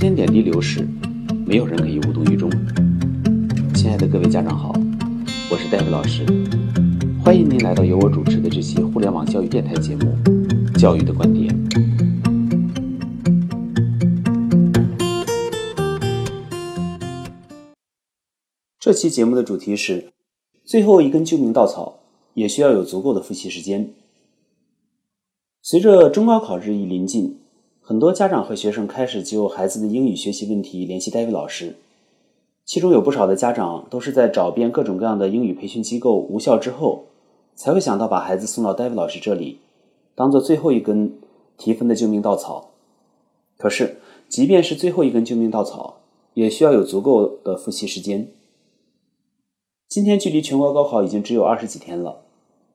间点滴流逝，没有人可以无动于衷。亲爱的各位家长好，我是戴维老师，欢迎您来到由我主持的这期互联网教育电台节目《教育的观点》。这期节目的主题是：最后一根救命稻草，也需要有足够的复习时间。随着中高考日益临近。很多家长和学生开始就孩子的英语学习问题联系戴维老师，其中有不少的家长都是在找遍各种各样的英语培训机构无效之后，才会想到把孩子送到戴维老师这里，当做最后一根提分的救命稻草。可是，即便是最后一根救命稻草，也需要有足够的复习时间。今天距离全国高考已经只有二十几天了。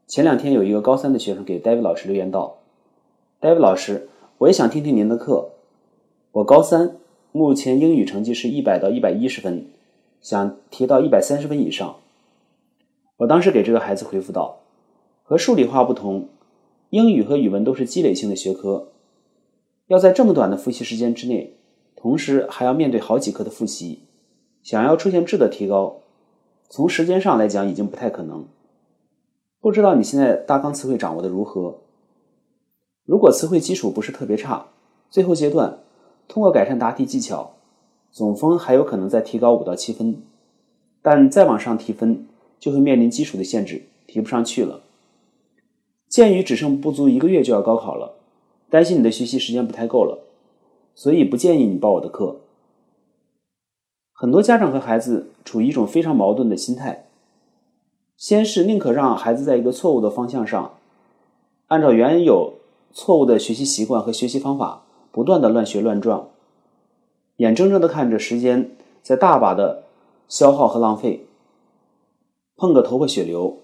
前两天有一个高三的学生给戴维老师留言道：“戴维老师。”我也想听听您的课。我高三，目前英语成绩是一百到一百一十分，想提到一百三十分以上。我当时给这个孩子回复道：“和数理化不同，英语和语文都是积累性的学科，要在这么短的复习时间之内，同时还要面对好几科的复习，想要出现质的提高，从时间上来讲已经不太可能。不知道你现在大纲词汇掌握的如何？”如果词汇基础不是特别差，最后阶段通过改善答题技巧，总分还有可能再提高五到七分。但再往上提分，就会面临基础的限制，提不上去了。鉴于只剩不足一个月就要高考了，担心你的学习时间不太够了，所以不建议你报我的课。很多家长和孩子处于一种非常矛盾的心态：先是宁可让孩子在一个错误的方向上，按照原有。错误的学习习惯和学习方法，不断的乱学乱撞，眼睁睁的看着时间在大把的消耗和浪费，碰个头破血流，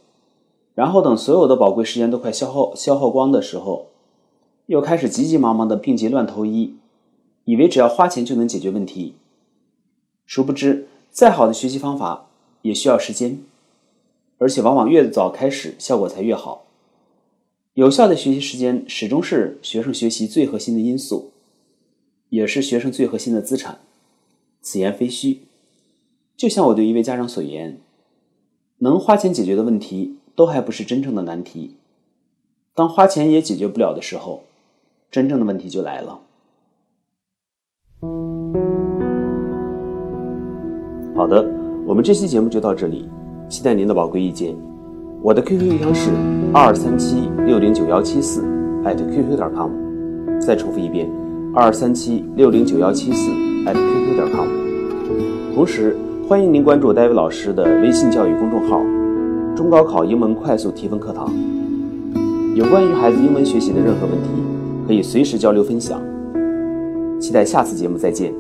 然后等所有的宝贵时间都快消耗消耗光的时候，又开始急急忙忙的病急乱投医，以为只要花钱就能解决问题，殊不知再好的学习方法也需要时间，而且往往越早开始效果才越好。有效的学习时间始终是学生学习最核心的因素，也是学生最核心的资产。此言非虚。就像我对一位家长所言：“能花钱解决的问题，都还不是真正的难题。当花钱也解决不了的时候，真正的问题就来了。”好的，我们这期节目就到这里，期待您的宝贵意见。我的 QQ 邮箱是二三七六零九幺七四 @QQ 点 com，再重复一遍，二三七六零九幺七四 @QQ 点 com。同时，欢迎您关注戴维老师的微信教育公众号“中高考英文快速提分课堂”。有关于孩子英文学习的任何问题，可以随时交流分享。期待下次节目再见。